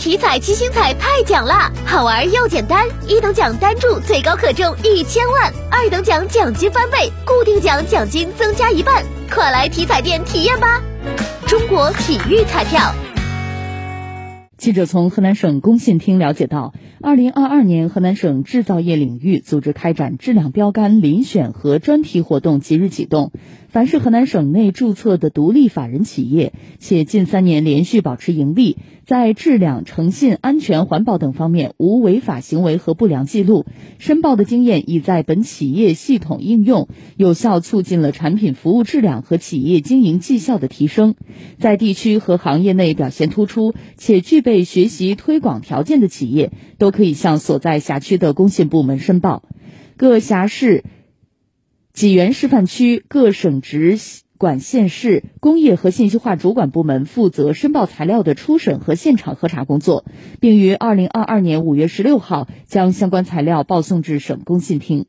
体彩七星彩太奖啦，好玩又简单，一等奖单注最高可中一千万，二等奖奖金翻倍，固定奖奖金增加一半，快来体彩店体验吧！中国体育彩票。记者从河南省工信厅了解到，二零二二年河南省制造业领域组织开展质量标杆遴选和专题活动即日启动。凡是河南省内注册的独立法人企业，且近三年连续保持盈利，在质量、诚信、安全、环保等方面无违法行为和不良记录，申报的经验已在本企业系统应用，有效促进了产品服务质量和企业经营绩效的提升，在地区和行业内表现突出且具备学习推广条件的企业，都可以向所在辖区的工信部门申报。各辖市。济源示范区各省直管县市工业和信息化主管部门负责申报材料的初审和现场核查工作，并于二零二二年五月十六号将相关材料报送至省工信厅。